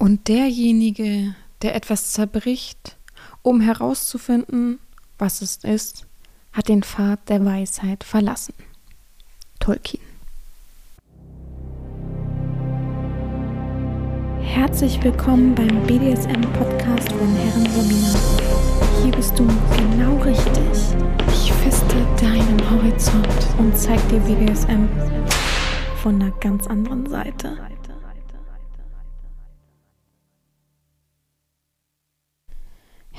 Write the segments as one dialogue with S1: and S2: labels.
S1: Und derjenige, der etwas zerbricht, um herauszufinden, was es ist, hat den Pfad der Weisheit verlassen. Tolkien. Herzlich willkommen beim BDSM-Podcast von Herren Romina. Hier bist du genau richtig. Ich feste deinen Horizont und zeig dir BDSM von einer ganz anderen Seite.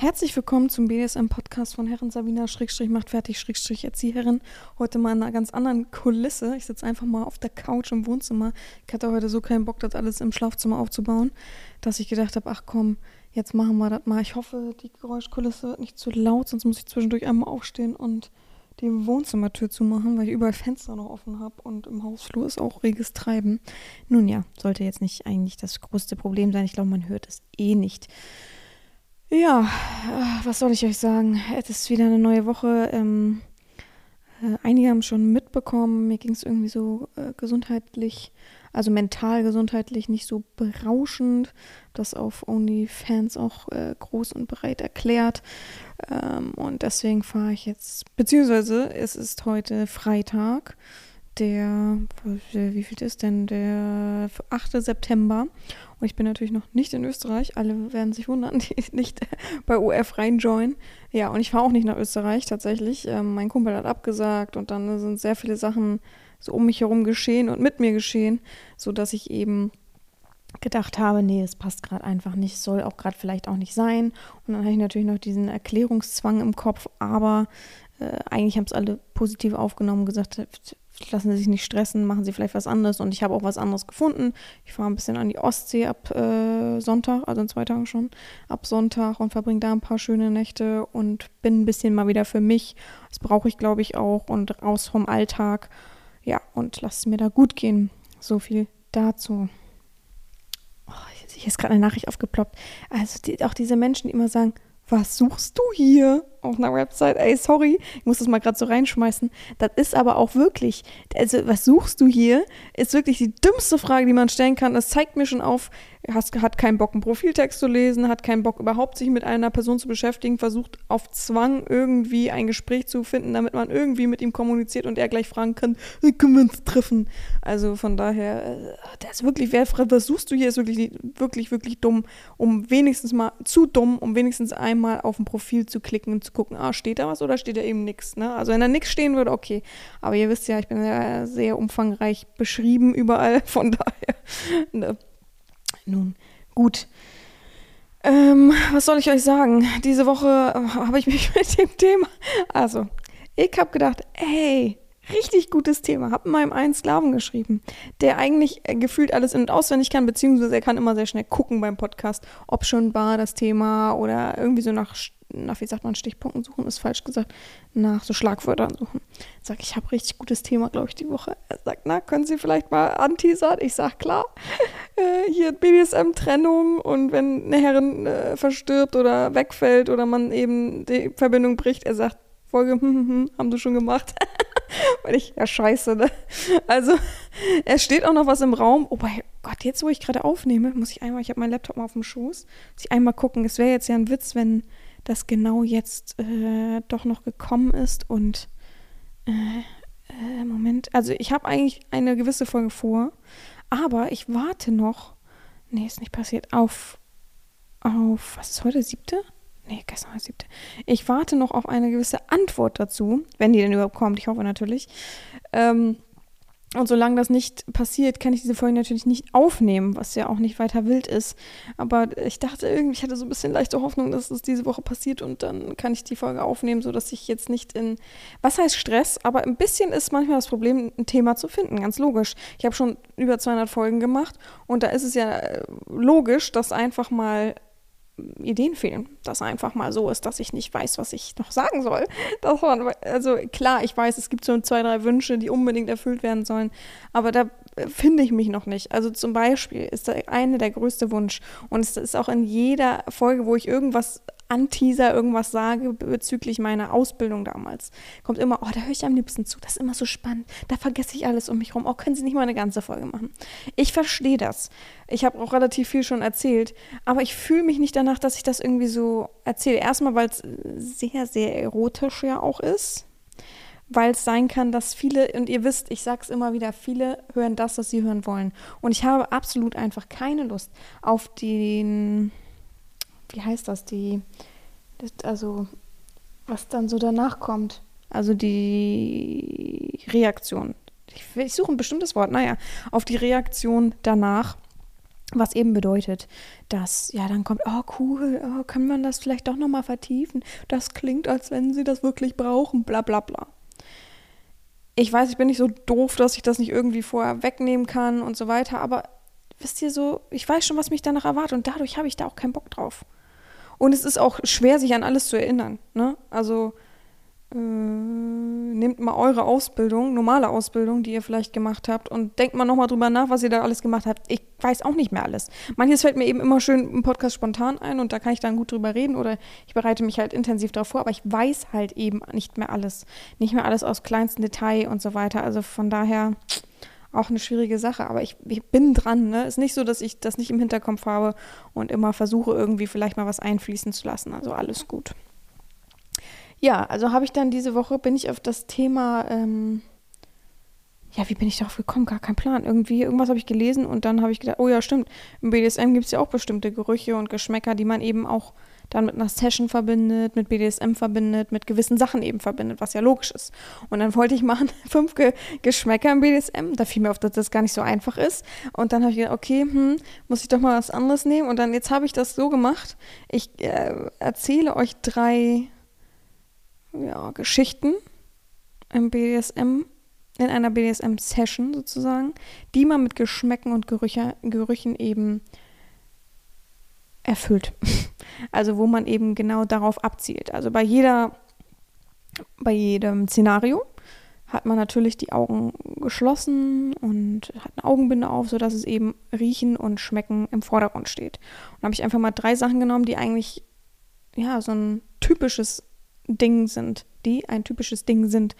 S1: Herzlich willkommen zum BDSM-Podcast von Herren Sabina Schrägstrich macht fertig Schrägstrich Erzieherin. Heute mal in einer ganz anderen Kulisse. Ich sitze einfach mal auf der Couch im Wohnzimmer. Ich hatte heute so keinen Bock, das alles im Schlafzimmer aufzubauen, dass ich gedacht habe, ach komm, jetzt machen wir das mal. Ich hoffe, die Geräuschkulisse wird nicht zu laut, sonst muss ich zwischendurch einmal aufstehen und die Wohnzimmertür zumachen, weil ich überall Fenster noch offen habe und im Hausflur ist auch reges Treiben. Nun ja, sollte jetzt nicht eigentlich das größte Problem sein. Ich glaube, man hört es eh nicht. Ja, äh, was soll ich euch sagen? Es ist wieder eine neue Woche. Ähm, äh, einige haben schon mitbekommen, mir ging es irgendwie so äh, gesundheitlich, also mental gesundheitlich nicht so berauschend. Das auf OnlyFans auch äh, groß und breit erklärt. Ähm, und deswegen fahre ich jetzt, beziehungsweise es ist heute Freitag der, wie viel ist denn, der 8. September. Und ich bin natürlich noch nicht in Österreich. Alle werden sich wundern, die nicht bei OF reinjoinen. Ja, und ich fahre auch nicht nach Österreich tatsächlich. Ähm, mein Kumpel hat abgesagt und dann sind sehr viele Sachen so um mich herum geschehen und mit mir geschehen, sodass ich eben gedacht habe, nee, es passt gerade einfach nicht, soll auch gerade vielleicht auch nicht sein. Und dann habe ich natürlich noch diesen Erklärungszwang im Kopf, aber äh, eigentlich haben es alle positiv aufgenommen, gesagt, lassen Sie sich nicht stressen, machen Sie vielleicht was anderes. Und ich habe auch was anderes gefunden. Ich fahre ein bisschen an die Ostsee ab äh, Sonntag, also in zwei Tagen schon, ab Sonntag und verbringe da ein paar schöne Nächte und bin ein bisschen mal wieder für mich. Das brauche ich, glaube ich, auch und raus vom Alltag. Ja, und lass es mir da gut gehen. So viel dazu. Oh, hier ist gerade eine Nachricht aufgeploppt. Also die, auch diese Menschen, die immer sagen, was suchst du hier auf einer Website? Ey, sorry, ich muss das mal gerade so reinschmeißen. Das ist aber auch wirklich, also was suchst du hier? Ist wirklich die dümmste Frage, die man stellen kann. Das zeigt mir schon auf, hast, hat keinen Bock, einen Profiltext zu lesen, hat keinen Bock, überhaupt sich mit einer Person zu beschäftigen, versucht auf Zwang irgendwie ein Gespräch zu finden, damit man irgendwie mit ihm kommuniziert und er gleich fragen kann, können wir uns treffen? Also von daher, äh, der ist wirklich, wer was suchst du hier, ist wirklich, wirklich, wirklich dumm, um wenigstens mal, zu dumm, um wenigstens einmal auf ein Profil zu klicken und zu gucken, ah, steht da was oder steht da eben nichts, ne? Also wenn da nichts stehen würde, okay. Aber ihr wisst ja, ich bin ja sehr umfangreich beschrieben überall, von daher, ne? Nun, gut. Ähm, was soll ich euch sagen? Diese Woche äh, habe ich mich mit dem Thema. Also, ich habe gedacht, ey, richtig gutes Thema. Habe meinem einen Sklaven geschrieben, der eigentlich äh, gefühlt alles in- und auswendig kann, beziehungsweise er kann immer sehr schnell gucken beim Podcast, ob schon war das Thema oder irgendwie so nach nach, wie sagt man, Stichpunkten suchen, ist falsch gesagt, nach so Schlagwörtern suchen. Sag, ich habe richtig gutes Thema, glaube ich, die Woche. Er sagt, na, können Sie vielleicht mal anteasern? Ich sag, klar. Äh, hier BDSM-Trennung und wenn eine Herrin äh, verstirbt oder wegfällt oder man eben die Verbindung bricht, er sagt, Folge, hm, hm, hm, haben du schon gemacht. Weil ich, ja, scheiße, ne? Also, es steht auch noch was im Raum. Oh mein Gott, jetzt, wo ich gerade aufnehme, muss ich einmal, ich habe meinen Laptop mal auf dem Schoß, muss ich einmal gucken. Es wäre jetzt ja ein Witz, wenn das genau jetzt äh, doch noch gekommen ist und äh, äh, Moment, also ich habe eigentlich eine gewisse Folge vor, aber ich warte noch, nee, ist nicht passiert, auf, auf, was ist heute, siebte? Nee, gestern war siebte. Ich warte noch auf eine gewisse Antwort dazu, wenn die denn überhaupt kommt, ich hoffe natürlich. Ähm, und solange das nicht passiert, kann ich diese Folge natürlich nicht aufnehmen, was ja auch nicht weiter wild ist. Aber ich dachte irgendwie, ich hatte so ein bisschen leichte Hoffnung, dass es diese Woche passiert und dann kann ich die Folge aufnehmen, sodass ich jetzt nicht in, was heißt Stress, aber ein bisschen ist manchmal das Problem, ein Thema zu finden, ganz logisch. Ich habe schon über 200 Folgen gemacht und da ist es ja äh, logisch, dass einfach mal Ideen fehlen. Dass einfach mal so ist, dass ich nicht weiß, was ich noch sagen soll. Man, also klar, ich weiß, es gibt so zwei, drei Wünsche, die unbedingt erfüllt werden sollen. Aber da finde ich mich noch nicht. Also zum Beispiel ist da eine der größte Wunsch und es ist auch in jeder Folge, wo ich irgendwas anteaser, irgendwas sage bezüglich meiner Ausbildung damals, kommt immer, oh, da höre ich am liebsten zu, das ist immer so spannend, da vergesse ich alles um mich rum, oh, können Sie nicht mal eine ganze Folge machen. Ich verstehe das. Ich habe auch relativ viel schon erzählt, aber ich fühle mich nicht danach, dass ich das irgendwie so erzähle. Erstmal, weil es sehr, sehr erotisch ja auch ist weil es sein kann, dass viele, und ihr wisst, ich sage es immer wieder, viele hören das, was sie hören wollen. Und ich habe absolut einfach keine Lust auf den, wie heißt das, die, also was dann so danach kommt. Also die Reaktion. Ich, ich suche ein bestimmtes Wort, naja, auf die Reaktion danach. Was eben bedeutet, dass, ja, dann kommt, oh cool, oh, kann man das vielleicht doch nochmal vertiefen? Das klingt, als wenn sie das wirklich brauchen, bla bla bla ich weiß, ich bin nicht so doof, dass ich das nicht irgendwie vorher wegnehmen kann und so weiter, aber wisst ihr so, ich weiß schon, was mich danach erwartet und dadurch habe ich da auch keinen Bock drauf. Und es ist auch schwer, sich an alles zu erinnern. Ne? Also äh, nehmt mal eure Ausbildung, normale Ausbildung, die ihr vielleicht gemacht habt, und denkt mal nochmal drüber nach, was ihr da alles gemacht habt. Ich weiß auch nicht mehr alles. Manches fällt mir eben immer schön im Podcast spontan ein und da kann ich dann gut drüber reden oder ich bereite mich halt intensiv darauf vor, aber ich weiß halt eben nicht mehr alles. Nicht mehr alles aus kleinstem Detail und so weiter. Also von daher auch eine schwierige Sache, aber ich, ich bin dran. Ne? Ist nicht so, dass ich das nicht im Hinterkopf habe und immer versuche, irgendwie vielleicht mal was einfließen zu lassen. Also alles gut. Ja, also habe ich dann diese Woche, bin ich auf das Thema, ähm, ja, wie bin ich darauf gekommen? Gar kein Plan. Irgendwie, irgendwas habe ich gelesen und dann habe ich gedacht, oh ja, stimmt. Im BDSM gibt es ja auch bestimmte Gerüche und Geschmäcker, die man eben auch dann mit einer Session verbindet, mit BDSM verbindet, mit gewissen Sachen eben verbindet, was ja logisch ist. Und dann wollte ich machen fünf Ge Geschmäcker im BDSM. Da fiel mir auf, dass das gar nicht so einfach ist. Und dann habe ich gedacht, okay, hm, muss ich doch mal was anderes nehmen. Und dann, jetzt habe ich das so gemacht. Ich äh, erzähle euch drei ja, Geschichten im BDSM, in einer BDSM-Session sozusagen, die man mit Geschmäcken und Gerüche, Gerüchen eben erfüllt. Also wo man eben genau darauf abzielt. Also bei jeder, bei jedem Szenario hat man natürlich die Augen geschlossen und hat eine Augenbinde auf, sodass es eben Riechen und Schmecken im Vordergrund steht. Und habe ich einfach mal drei Sachen genommen, die eigentlich ja so ein typisches Ding sind, die ein typisches Ding sind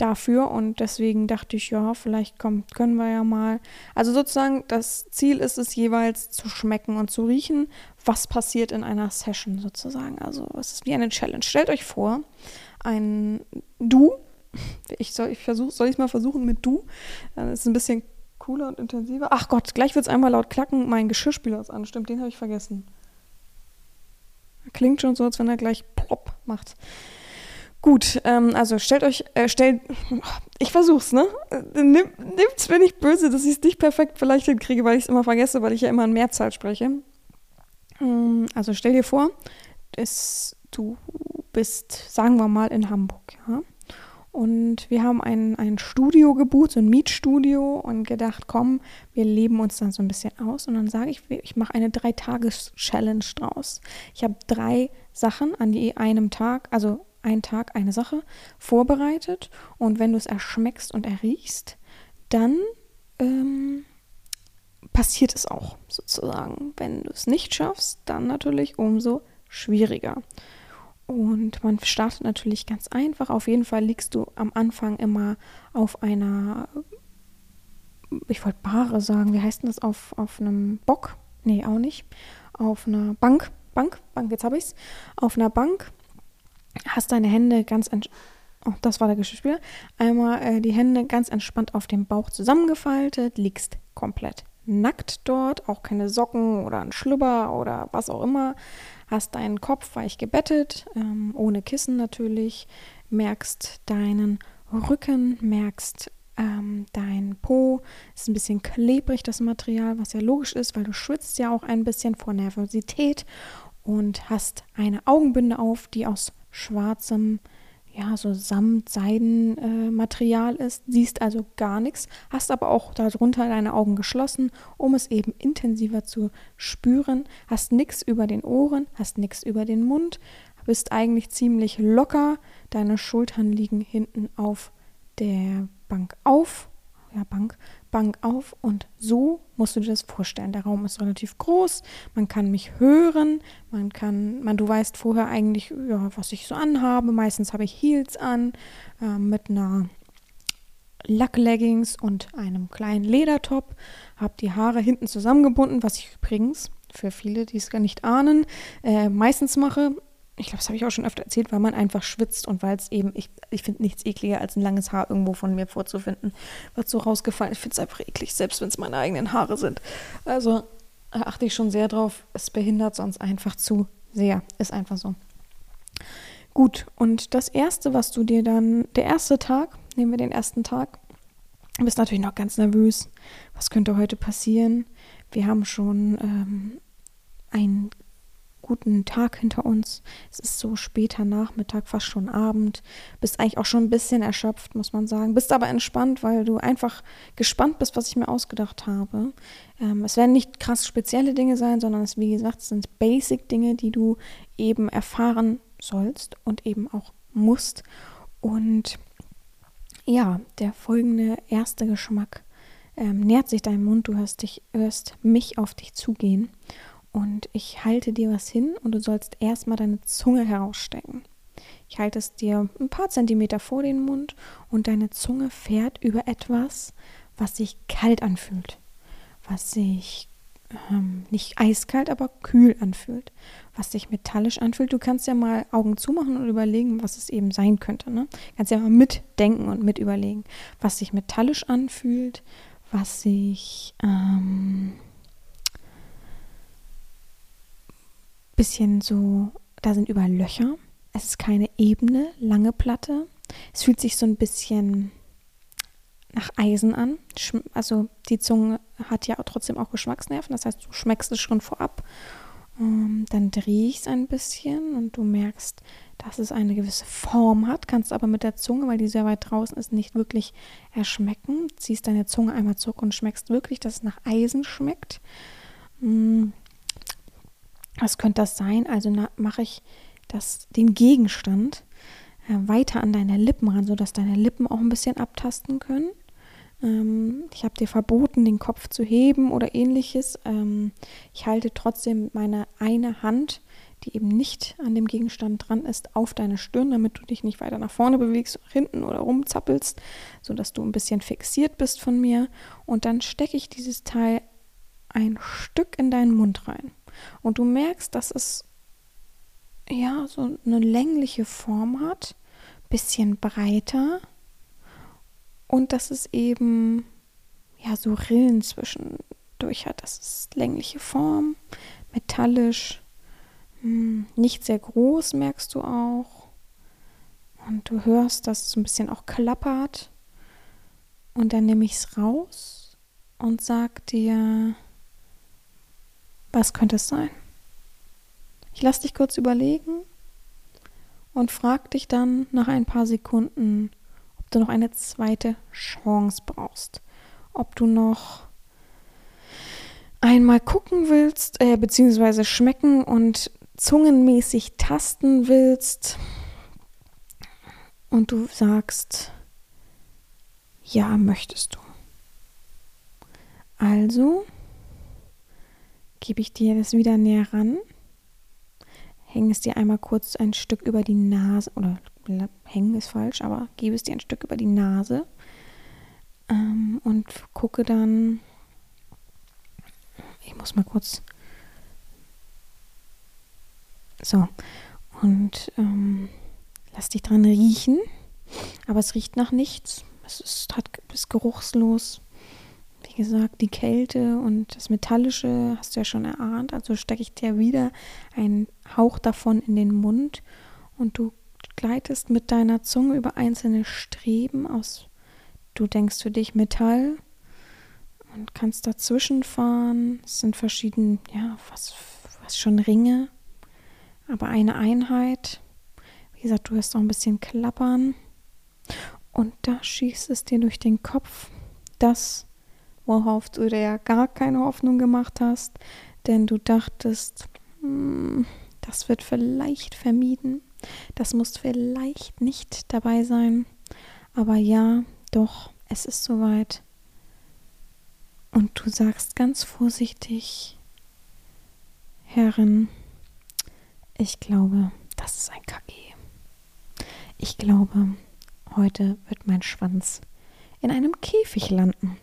S1: dafür. Und deswegen dachte ich, ja, vielleicht kommt, können wir ja mal. Also sozusagen, das Ziel ist es jeweils zu schmecken und zu riechen, was passiert in einer Session sozusagen. Also es ist wie eine Challenge. Stellt euch vor, ein Du, ich soll, ich versuch, soll ich mal versuchen mit Du? Das ist ein bisschen cooler und intensiver. Ach Gott, gleich wird es einmal laut klacken, mein Geschirrspüler ist an. Stimmt, den habe ich vergessen. Klingt schon so, als wenn er gleich plopp macht. Gut, ähm, also stellt euch, äh, stellt, ich versuch's, ne? Nimm, nimmt's mir nicht böse, dass ich es nicht perfekt vielleicht hinkriege, weil ich es immer vergesse, weil ich ja immer in Mehrzahl spreche. Ähm, also stell dir vor, dass du bist, sagen wir mal, in Hamburg, ja? Und wir haben ein, ein Studio gebucht, so ein Mietstudio und gedacht, komm, wir leben uns dann so ein bisschen aus. Und dann sage ich, ich mache eine Drei-Tages-Challenge draus. Ich habe drei Sachen an je einem Tag, also ein Tag eine Sache vorbereitet. Und wenn du es erschmeckst und erriechst, dann ähm, passiert es auch sozusagen. Wenn du es nicht schaffst, dann natürlich umso schwieriger. Und man startet natürlich ganz einfach. Auf jeden Fall liegst du am Anfang immer auf einer, ich wollte Bahre sagen, wie heißt denn das, auf, auf einem Bock? Nee, auch nicht. Auf einer Bank, Bank, Bank, jetzt habe ich es. Auf einer Bank hast deine Hände ganz entspannt. Oh, das war der Geschirrspüler. Einmal äh, die Hände ganz entspannt auf dem Bauch zusammengefaltet, liegst komplett nackt dort, auch keine Socken oder ein Schlüpper oder was auch immer. Hast deinen Kopf weich gebettet, ähm, ohne Kissen natürlich, merkst deinen Rücken, merkst ähm, dein Po, ist ein bisschen klebrig das Material, was ja logisch ist, weil du schwitzt ja auch ein bisschen vor Nervosität und hast eine Augenbinde auf, die aus schwarzem ja, so Samt-Seiden-Material äh, ist, siehst also gar nichts, hast aber auch darunter deine Augen geschlossen, um es eben intensiver zu spüren, hast nichts über den Ohren, hast nichts über den Mund, bist eigentlich ziemlich locker, deine Schultern liegen hinten auf der Bank auf, ja, Bank, Bank auf und so musst du dir das vorstellen. Der Raum ist relativ groß, man kann mich hören, man kann, man, du weißt vorher eigentlich, ja, was ich so anhabe. Meistens habe ich Heels an äh, mit einer Lackleggings und einem kleinen Ledertop, habe die Haare hinten zusammengebunden, was ich übrigens für viele, die es gar nicht ahnen, äh, meistens mache ich glaube, das habe ich auch schon öfter erzählt, weil man einfach schwitzt und weil es eben, ich, ich finde nichts ekliger, als ein langes Haar irgendwo von mir vorzufinden, was so rausgefallen ist. Ich finde es einfach eklig, selbst wenn es meine eigenen Haare sind. Also achte ich schon sehr drauf. Es behindert sonst einfach zu sehr. Ist einfach so. Gut, und das erste, was du dir dann, der erste Tag, nehmen wir den ersten Tag, du bist natürlich noch ganz nervös. Was könnte heute passieren? Wir haben schon ähm, ein guten Tag hinter uns. Es ist so später Nachmittag, fast schon Abend. Bist eigentlich auch schon ein bisschen erschöpft, muss man sagen. Bist aber entspannt, weil du einfach gespannt bist, was ich mir ausgedacht habe. Ähm, es werden nicht krass spezielle Dinge sein, sondern es, wie gesagt, sind Basic-Dinge, die du eben erfahren sollst und eben auch musst. Und ja, der folgende erste Geschmack ähm, nähert sich deinem Mund. Du hörst, dich, hörst mich auf dich zugehen und ich halte dir was hin und du sollst erstmal deine Zunge herausstecken. Ich halte es dir ein paar Zentimeter vor den Mund und deine Zunge fährt über etwas, was sich kalt anfühlt, was sich ähm, nicht eiskalt, aber kühl anfühlt, was sich metallisch anfühlt. Du kannst ja mal Augen zumachen und überlegen, was es eben sein könnte. Ne? Kannst ja mal mitdenken und mit überlegen, was sich metallisch anfühlt, was sich ähm, bisschen so, da sind überall Löcher. Es ist keine ebene, lange Platte. Es fühlt sich so ein bisschen nach Eisen an. Also die Zunge hat ja trotzdem auch Geschmacksnerven, das heißt, du schmeckst es schon vorab. Ähm, dann drehe ich es ein bisschen und du merkst, dass es eine gewisse Form hat, kannst aber mit der Zunge, weil die sehr weit draußen ist, nicht wirklich erschmecken. Ziehst deine Zunge einmal zurück und schmeckst wirklich, dass es nach Eisen schmeckt. Mm, was könnte das sein? Also mache ich das, den Gegenstand äh, weiter an deine Lippen ran, sodass deine Lippen auch ein bisschen abtasten können. Ähm, ich habe dir verboten, den Kopf zu heben oder ähnliches. Ähm, ich halte trotzdem meine eine Hand, die eben nicht an dem Gegenstand dran ist, auf deine Stirn, damit du dich nicht weiter nach vorne bewegst, hinten oder rumzappelst, sodass du ein bisschen fixiert bist von mir. Und dann stecke ich dieses Teil ein Stück in deinen Mund rein. Und du merkst, dass es ja so eine längliche Form hat, bisschen breiter und dass es eben ja so Rillen zwischendurch hat. Das ist längliche Form, metallisch, hm, nicht sehr groß, merkst du auch. Und du hörst, dass es so ein bisschen auch klappert. Und dann nehme ich es raus und sag dir, was könnte es sein? Ich lasse dich kurz überlegen und frag dich dann nach ein paar Sekunden, ob du noch eine zweite Chance brauchst. Ob du noch einmal gucken willst, äh, beziehungsweise schmecken und zungenmäßig tasten willst. Und du sagst, ja, möchtest du. Also gebe ich dir das wieder näher ran, hänge es dir einmal kurz ein Stück über die Nase, oder hängen ist falsch, aber gebe es dir ein Stück über die Nase. Ähm, und gucke dann, ich muss mal kurz, so, und ähm, lass dich dran riechen, aber es riecht nach nichts, es ist, hat, ist geruchslos gesagt, die Kälte und das Metallische hast du ja schon erahnt. Also stecke ich dir wieder einen Hauch davon in den Mund und du gleitest mit deiner Zunge über einzelne Streben aus. Du denkst für dich Metall und kannst dazwischen fahren. Es sind verschiedene, ja, was, was schon Ringe, aber eine Einheit. Wie gesagt, du hörst auch ein bisschen klappern. Und da schießt es dir durch den Kopf, dass worauf du dir ja gar keine Hoffnung gemacht hast, denn du dachtest, hm, das wird vielleicht vermieden, das muss vielleicht nicht dabei sein, aber ja, doch, es ist soweit. Und du sagst ganz vorsichtig, Herrin, ich glaube, das ist ein KG. Ich glaube, heute wird mein Schwanz in einem Käfig landen.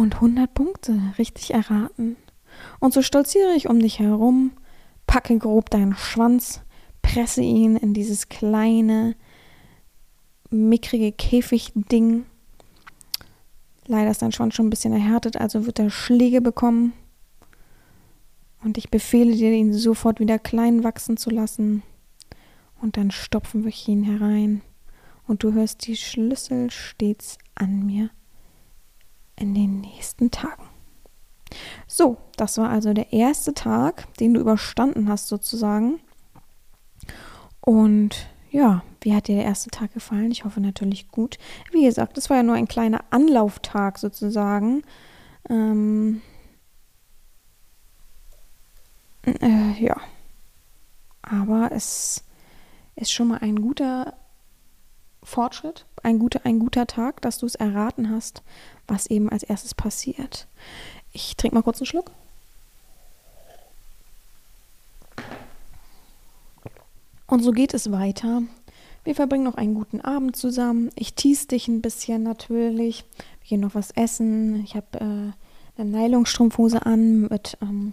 S1: Und 100 Punkte richtig erraten. Und so stolziere ich um dich herum, packe grob deinen Schwanz, presse ihn in dieses kleine, mickrige Käfigding. Leider ist dein Schwanz schon ein bisschen erhärtet, also wird er Schläge bekommen. Und ich befehle dir, ihn sofort wieder klein wachsen zu lassen. Und dann stopfen wir ihn herein. Und du hörst die Schlüssel stets an mir in den nächsten Tagen. So, das war also der erste Tag, den du überstanden hast sozusagen. Und ja, wie hat dir der erste Tag gefallen? Ich hoffe natürlich gut. Wie gesagt, es war ja nur ein kleiner Anlauftag sozusagen. Ähm, äh, ja. Aber es ist schon mal ein guter Fortschritt, ein guter, ein guter Tag, dass du es erraten hast, was eben als erstes passiert. Ich trinke mal kurz einen Schluck. Und so geht es weiter. Wir verbringen noch einen guten Abend zusammen. Ich tease dich ein bisschen natürlich. Wir gehen noch was essen. Ich habe äh, eine Nylonstrumpfhose an mit ähm,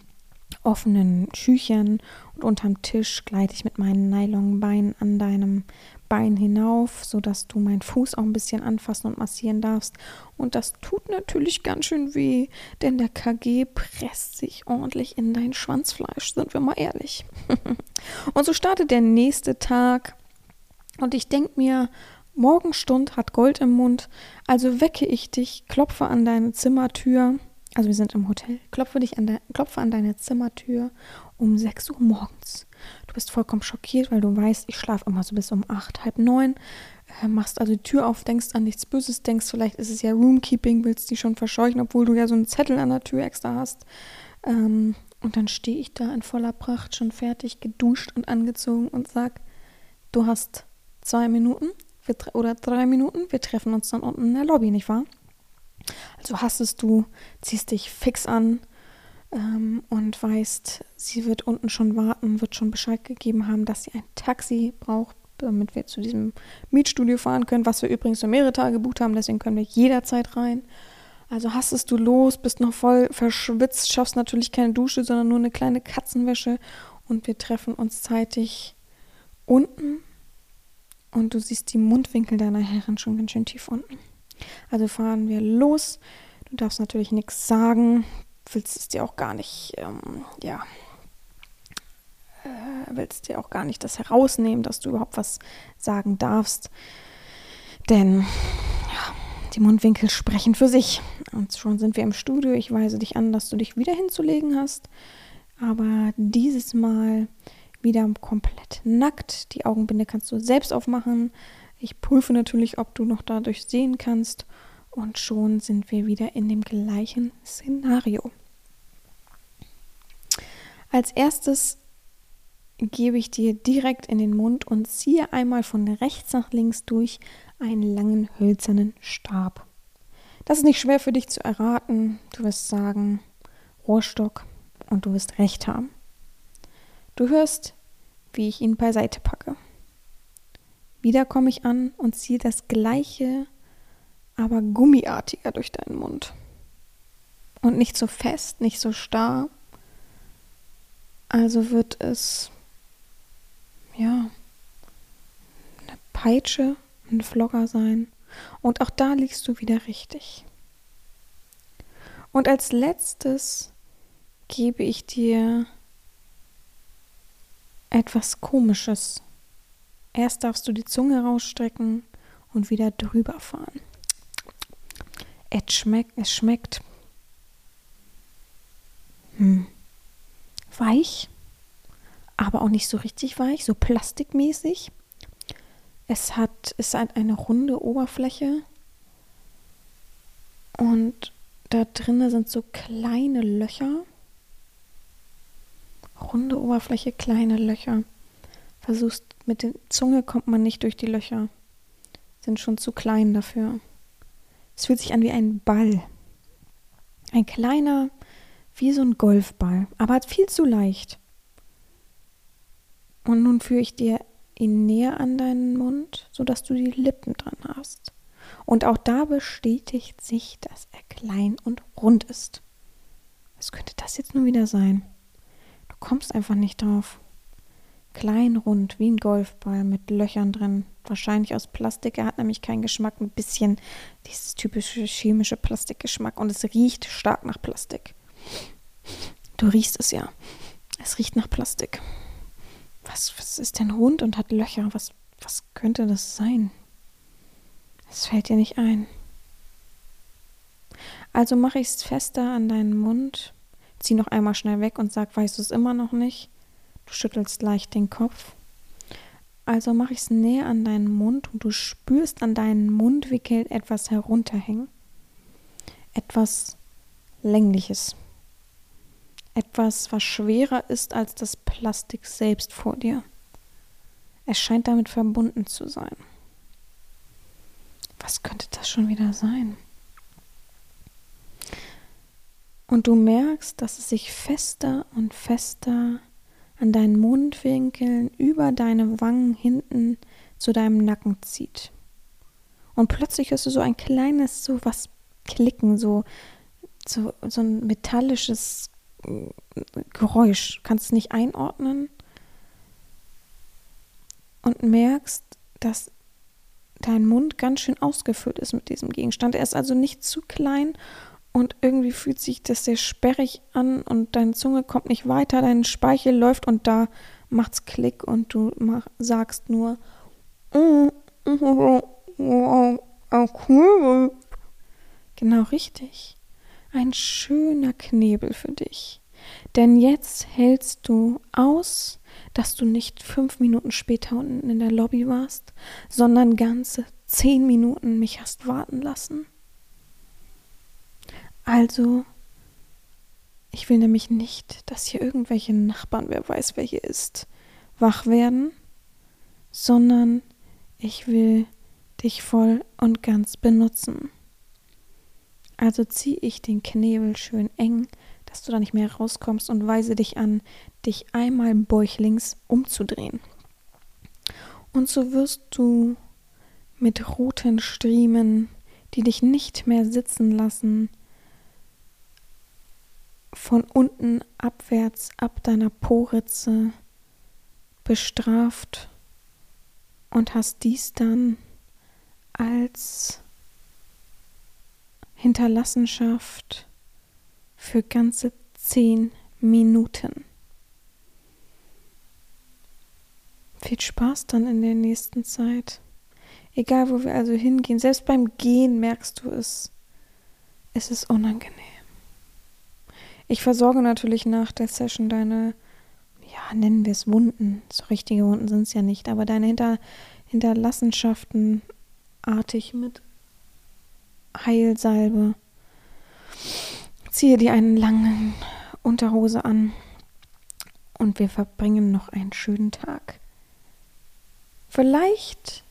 S1: offenen Schüchen und unterm Tisch gleite ich mit meinen Nylonbeinen an deinem Bein hinauf, sodass du meinen Fuß auch ein bisschen anfassen und massieren darfst. Und das tut natürlich ganz schön weh, denn der KG presst sich ordentlich in dein Schwanzfleisch, sind wir mal ehrlich. und so startet der nächste Tag und ich denke mir, Morgenstund hat Gold im Mund, also wecke ich dich, klopfe an deine Zimmertür also wir sind im Hotel, klopfe, dich an de, klopfe an deine Zimmertür um 6 Uhr morgens. Bist vollkommen schockiert, weil du weißt, ich schlafe immer so bis um 8, halb 9. Äh, machst also die Tür auf, denkst an nichts Böses, denkst, vielleicht ist es ja Roomkeeping, willst die schon verscheuchen, obwohl du ja so einen Zettel an der Tür extra hast. Ähm, und dann stehe ich da in voller Pracht, schon fertig, geduscht und angezogen und sag, du hast zwei Minuten oder drei Minuten, wir treffen uns dann unten in der Lobby, nicht wahr? Also hastest du, ziehst dich fix an ähm, und weißt, sie wird unten schon warten, wird schon Bescheid gegeben haben, dass sie ein Taxi braucht, damit wir zu diesem Mietstudio fahren können, was wir übrigens für mehrere Tage gebucht haben, deswegen können wir jederzeit rein. Also hastest du los, bist noch voll verschwitzt, schaffst natürlich keine Dusche, sondern nur eine kleine Katzenwäsche und wir treffen uns zeitig unten und du siehst die Mundwinkel deiner Herren schon ganz schön tief unten. Also fahren wir los. Du darfst natürlich nichts sagen, willst es dir auch gar nicht, ähm, ja, äh, willst dir auch gar nicht das herausnehmen, dass du überhaupt was sagen darfst. Denn ja, die Mundwinkel sprechen für sich. Und schon sind wir im Studio. Ich weise dich an, dass du dich wieder hinzulegen hast. Aber dieses Mal wieder komplett nackt. Die Augenbinde kannst du selbst aufmachen. Ich prüfe natürlich, ob du noch dadurch sehen kannst. Und schon sind wir wieder in dem gleichen Szenario. Als erstes gebe ich dir direkt in den Mund und ziehe einmal von rechts nach links durch einen langen hölzernen Stab. Das ist nicht schwer für dich zu erraten. Du wirst sagen Rohrstock und du wirst recht haben. Du hörst, wie ich ihn beiseite packe. Wieder komme ich an und ziehe das gleiche, aber gummiartiger durch deinen Mund. Und nicht so fest, nicht so starr. Also wird es, ja, eine Peitsche, ein Vlogger sein. Und auch da liegst du wieder richtig. Und als letztes gebe ich dir etwas Komisches Erst darfst du die Zunge rausstrecken und wieder drüber fahren. Es schmeckt, es schmeckt hm, weich, aber auch nicht so richtig weich, so plastikmäßig. Es hat, es hat eine runde Oberfläche und da drinnen sind so kleine Löcher. Runde Oberfläche, kleine Löcher. Versuchst mit der Zunge kommt man nicht durch die Löcher. Sind schon zu klein dafür. Es fühlt sich an wie ein Ball. Ein kleiner, wie so ein Golfball, aber viel zu leicht. Und nun führe ich dir ihn näher an deinen Mund, sodass du die Lippen dran hast. Und auch da bestätigt sich, dass er klein und rund ist. Was könnte das jetzt nun wieder sein? Du kommst einfach nicht drauf. Klein, rund, wie ein Golfball mit Löchern drin. Wahrscheinlich aus Plastik. Er hat nämlich keinen Geschmack. Ein bisschen dieses typische chemische Plastikgeschmack. Und es riecht stark nach Plastik. Du riechst es ja. Es riecht nach Plastik. Was, was ist denn rund und hat Löcher? Was, was könnte das sein? Es fällt dir nicht ein. Also mache ich es fester an deinen Mund, zieh noch einmal schnell weg und sag, weißt du es immer noch nicht? Du schüttelst leicht den Kopf. Also mache ich es näher an deinen Mund und du spürst an deinen Mundwickeln etwas herunterhängen. Etwas Längliches. Etwas, was schwerer ist als das Plastik selbst vor dir. Es scheint damit verbunden zu sein. Was könnte das schon wieder sein? Und du merkst, dass es sich fester und fester an deinen Mundwinkeln über deine Wangen hinten zu deinem Nacken zieht. Und plötzlich hörst du so ein kleines, so was klicken, so, so, so ein metallisches äh, Geräusch. Kannst es nicht einordnen. Und merkst, dass dein Mund ganz schön ausgefüllt ist mit diesem Gegenstand. Er ist also nicht zu klein und irgendwie fühlt sich das sehr sperrig an und deine Zunge kommt nicht weiter, dein Speichel läuft und da macht's Klick und du mach, sagst nur Genau richtig. Ein schöner Knebel für dich. Denn jetzt hältst du aus, dass du nicht fünf Minuten später unten in der Lobby warst, sondern ganze zehn Minuten mich hast warten lassen. Also, ich will nämlich nicht, dass hier irgendwelche Nachbarn, wer weiß, wer hier ist, wach werden, sondern ich will dich voll und ganz benutzen. Also ziehe ich den Knebel schön eng, dass du da nicht mehr rauskommst und weise dich an, dich einmal bäuchlings umzudrehen. Und so wirst du mit roten Striemen, die dich nicht mehr sitzen lassen, von unten abwärts ab deiner Poritze bestraft und hast dies dann als Hinterlassenschaft für ganze zehn Minuten. Viel Spaß dann in der nächsten Zeit. Egal, wo wir also hingehen, selbst beim Gehen merkst du es, es ist unangenehm. Ich versorge natürlich nach der Session deine, ja, nennen wir es Wunden. So richtige Wunden sind es ja nicht, aber deine Hinter Hinterlassenschaften artig mit Heilsalbe. Ziehe dir einen langen Unterhose an und wir verbringen noch einen schönen Tag. Vielleicht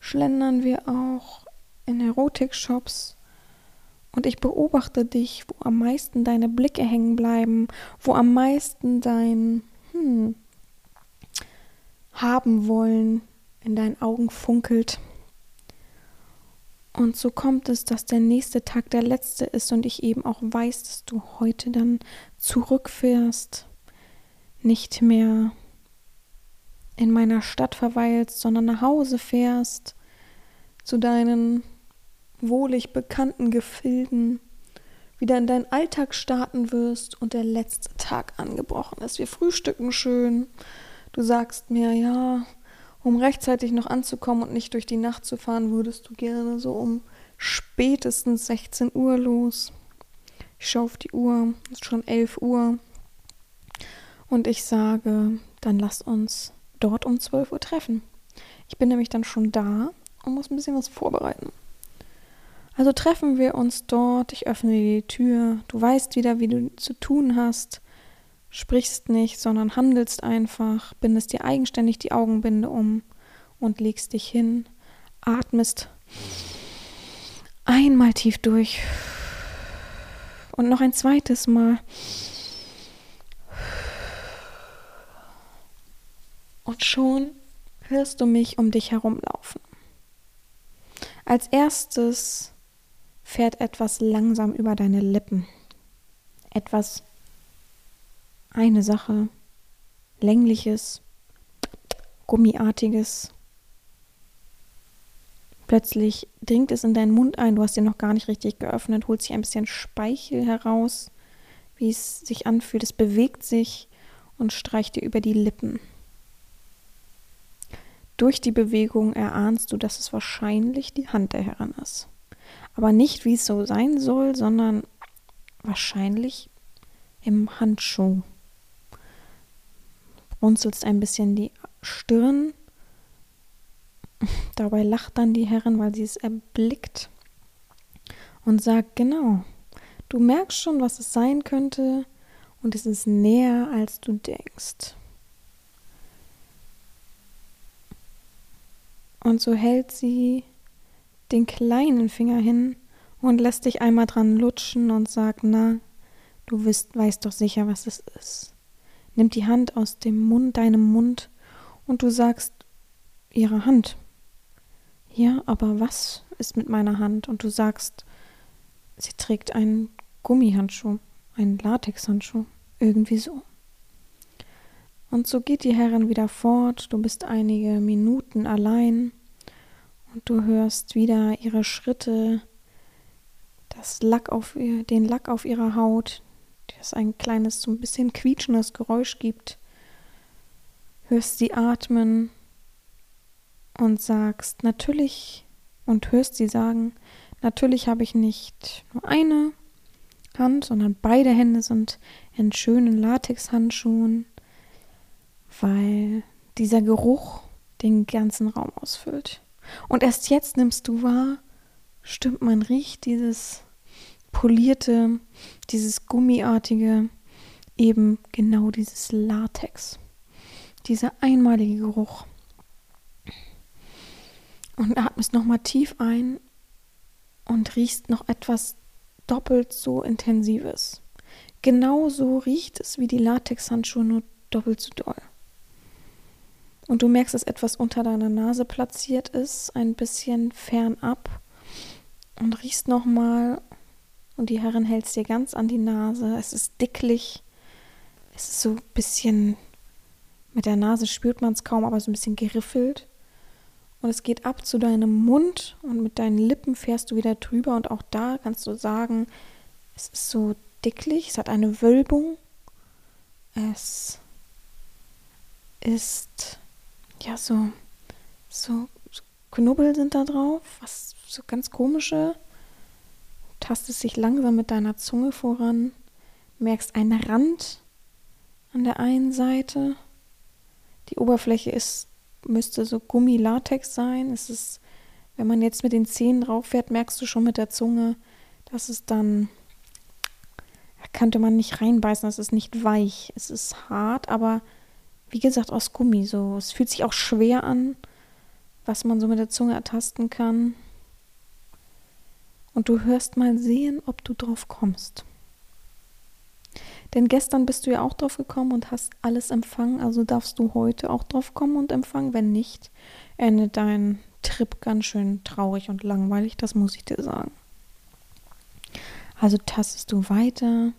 S1: schlendern wir auch in Erotik-Shops und ich beobachte dich, wo am meisten deine Blicke hängen bleiben, wo am meisten dein hm, haben wollen in deinen Augen funkelt. Und so kommt es, dass der nächste Tag der letzte ist und ich eben auch weiß, dass du heute dann zurückfährst, nicht mehr in meiner Stadt verweilst, sondern nach Hause fährst, zu deinen wohlig bekannten Gefilden wieder in deinen Alltag starten wirst und der letzte Tag angebrochen ist. Wir frühstücken schön. Du sagst mir, ja, um rechtzeitig noch anzukommen und nicht durch die Nacht zu fahren, würdest du gerne so um spätestens 16 Uhr los. Ich schaue auf die Uhr, es ist schon 11 Uhr. Und ich sage, dann lass uns dort um 12 Uhr treffen. Ich bin nämlich dann schon da und muss ein bisschen was vorbereiten. Also treffen wir uns dort, ich öffne die Tür, du weißt wieder, wie du zu tun hast, sprichst nicht, sondern handelst einfach, bindest dir eigenständig die Augenbinde um und legst dich hin, atmest einmal tief durch Und noch ein zweites Mal. Und schon hörst du mich um dich herumlaufen. Als erstes fährt etwas langsam über deine Lippen. Etwas, eine Sache, längliches, gummiartiges. Plötzlich dringt es in deinen Mund ein, du hast ihn noch gar nicht richtig geöffnet, holt sich ein bisschen Speichel heraus, wie es sich anfühlt. Es bewegt sich und streicht dir über die Lippen. Durch die Bewegung erahnst du, dass es wahrscheinlich die Hand der Herrin ist. Aber nicht, wie es so sein soll, sondern wahrscheinlich im Handschuh. Runzelst ein bisschen die Stirn. Dabei lacht dann die Herrin, weil sie es erblickt und sagt, genau, du merkst schon, was es sein könnte und es ist näher, als du denkst. Und so hält sie den kleinen Finger hin und lässt dich einmal dran lutschen und sagt, na, du wisst, weißt doch sicher, was es ist. Nimmt die Hand aus dem Mund, deinem Mund, und du sagst, ihre Hand. Ja, aber was ist mit meiner Hand? Und du sagst, sie trägt einen Gummihandschuh, einen Latexhandschuh, irgendwie so. Und so geht die Herrin wieder fort, du bist einige Minuten allein du hörst wieder ihre Schritte, das Lack auf ihr, den Lack auf ihrer Haut, das ein kleines, so ein bisschen quietschendes Geräusch gibt. Hörst sie atmen und sagst natürlich und hörst sie sagen, natürlich habe ich nicht nur eine Hand, sondern beide Hände sind in schönen Latexhandschuhen weil dieser Geruch den ganzen Raum ausfüllt. Und erst jetzt nimmst du wahr, stimmt, man riecht dieses polierte, dieses gummiartige, eben genau dieses Latex. Dieser einmalige Geruch. Und atmest nochmal tief ein und riechst noch etwas doppelt so intensives. Genauso riecht es wie die Latexhandschuhe, nur doppelt so doll. Und du merkst, dass etwas unter deiner Nase platziert ist, ein bisschen fernab. Und riechst nochmal. Und die Herrin hält es dir ganz an die Nase. Es ist dicklich. Es ist so ein bisschen. Mit der Nase spürt man es kaum, aber so ein bisschen geriffelt. Und es geht ab zu deinem Mund und mit deinen Lippen fährst du wieder drüber. Und auch da kannst du sagen, es ist so dicklich, es hat eine Wölbung. Es ist ja, so, so, Knubbel sind da drauf, was so ganz komische. Tastest sich langsam mit deiner Zunge voran, merkst einen Rand an der einen Seite. Die Oberfläche ist, müsste so Gummilatex sein. Es ist, wenn man jetzt mit den Zähnen drauf fährt, merkst du schon mit der Zunge, dass es dann, da könnte man nicht reinbeißen, es ist nicht weich, es ist hart, aber wie gesagt, aus Gummi. So, es fühlt sich auch schwer an, was man so mit der Zunge ertasten kann. Und du hörst mal sehen, ob du drauf kommst. Denn gestern bist du ja auch drauf gekommen und hast alles empfangen, also darfst du heute auch drauf kommen und empfangen. Wenn nicht, endet dein Trip ganz schön traurig und langweilig, das muss ich dir sagen. Also tastest du weiter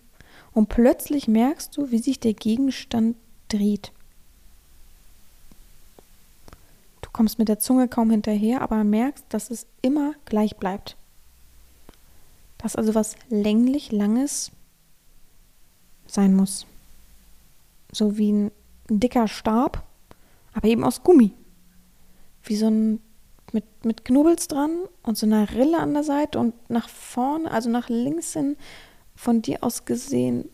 S1: und plötzlich merkst du, wie sich der Gegenstand dreht. Du kommst mit der Zunge kaum hinterher, aber merkst, dass es immer gleich bleibt. Dass also was länglich Langes sein muss. So wie ein, dicker Stab, aber eben aus Gummi. Wie so ein mit, mit Knubbels dran und so einer Rille an der Seite und nach vorne, also nach links hin, von dir aus gesehen,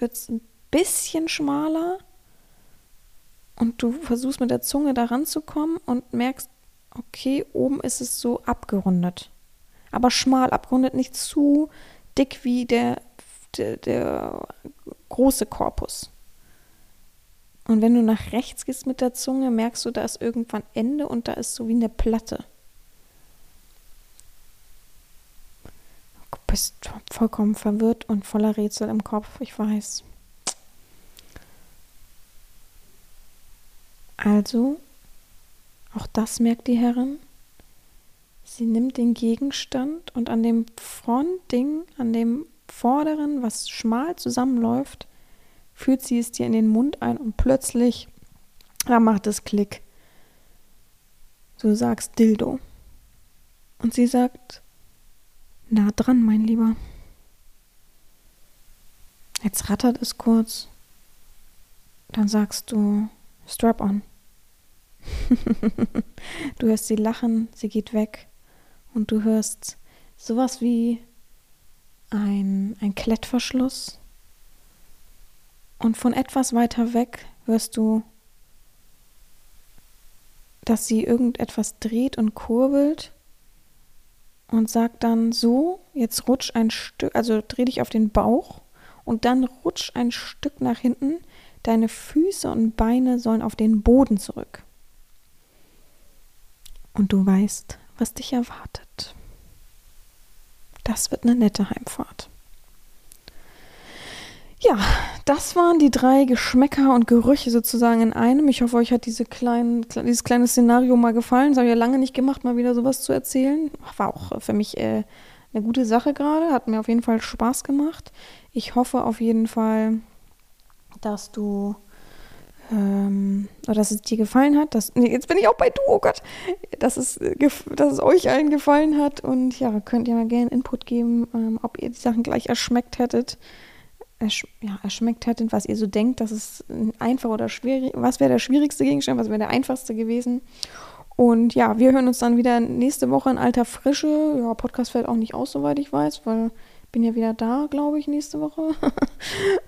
S1: wird es ein bisschen schmaler und du versuchst mit der Zunge da ranzukommen und merkst, okay, oben ist es so abgerundet. Aber schmal abgerundet, nicht zu dick wie der, der, der große Korpus. Und wenn du nach rechts gehst mit der Zunge, merkst du, da ist irgendwann Ende und da ist so wie eine Platte. bist vollkommen verwirrt und voller Rätsel im Kopf, ich weiß. Also, auch das merkt die Herrin. Sie nimmt den Gegenstand und an dem Frontding, an dem vorderen, was schmal zusammenläuft, führt sie es dir in den Mund ein und plötzlich, da macht es Klick. Du sagst Dildo. Und sie sagt, nah dran, mein Lieber. Jetzt rattert es kurz. Dann sagst du, strap on. du hörst sie lachen, sie geht weg und du hörst sowas wie ein, ein Klettverschluss. Und von etwas weiter weg hörst du, dass sie irgendetwas dreht und kurbelt und sagt dann so, jetzt rutsch ein Stück, also dreh dich auf den Bauch und dann rutsch ein Stück nach hinten. Deine Füße und Beine sollen auf den Boden zurück. Und du weißt, was dich erwartet. Das wird eine nette Heimfahrt. Ja, das waren die drei Geschmäcker und Gerüche sozusagen in einem. Ich hoffe, euch hat diese kleinen, dieses kleine Szenario mal gefallen. Das habe ich ja lange nicht gemacht, mal wieder sowas zu erzählen. War auch für mich äh, eine gute Sache gerade. Hat mir auf jeden Fall Spaß gemacht. Ich hoffe auf jeden Fall, dass du ähm, oder dass es dir gefallen hat. Dass, nee, jetzt bin ich auch bei du, oh Gott, dass es, dass es euch allen gefallen hat. Und ja, könnt ihr mal gerne Input geben, ähm, ob ihr die Sachen gleich erschmeckt hättet ersch ja, erschmeckt hättet, was ihr so denkt, dass es einfach oder schwierig, was wäre der schwierigste Gegenstand, was wäre der einfachste gewesen. Und ja, wir hören uns dann wieder nächste Woche in alter Frische. Ja, Podcast fällt auch nicht aus, soweit ich weiß, weil bin ja wieder da, glaube ich, nächste Woche.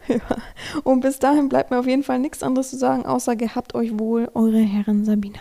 S1: ja. Und bis dahin bleibt mir auf jeden Fall nichts anderes zu sagen, außer gehabt euch wohl, eure Herren Sabina.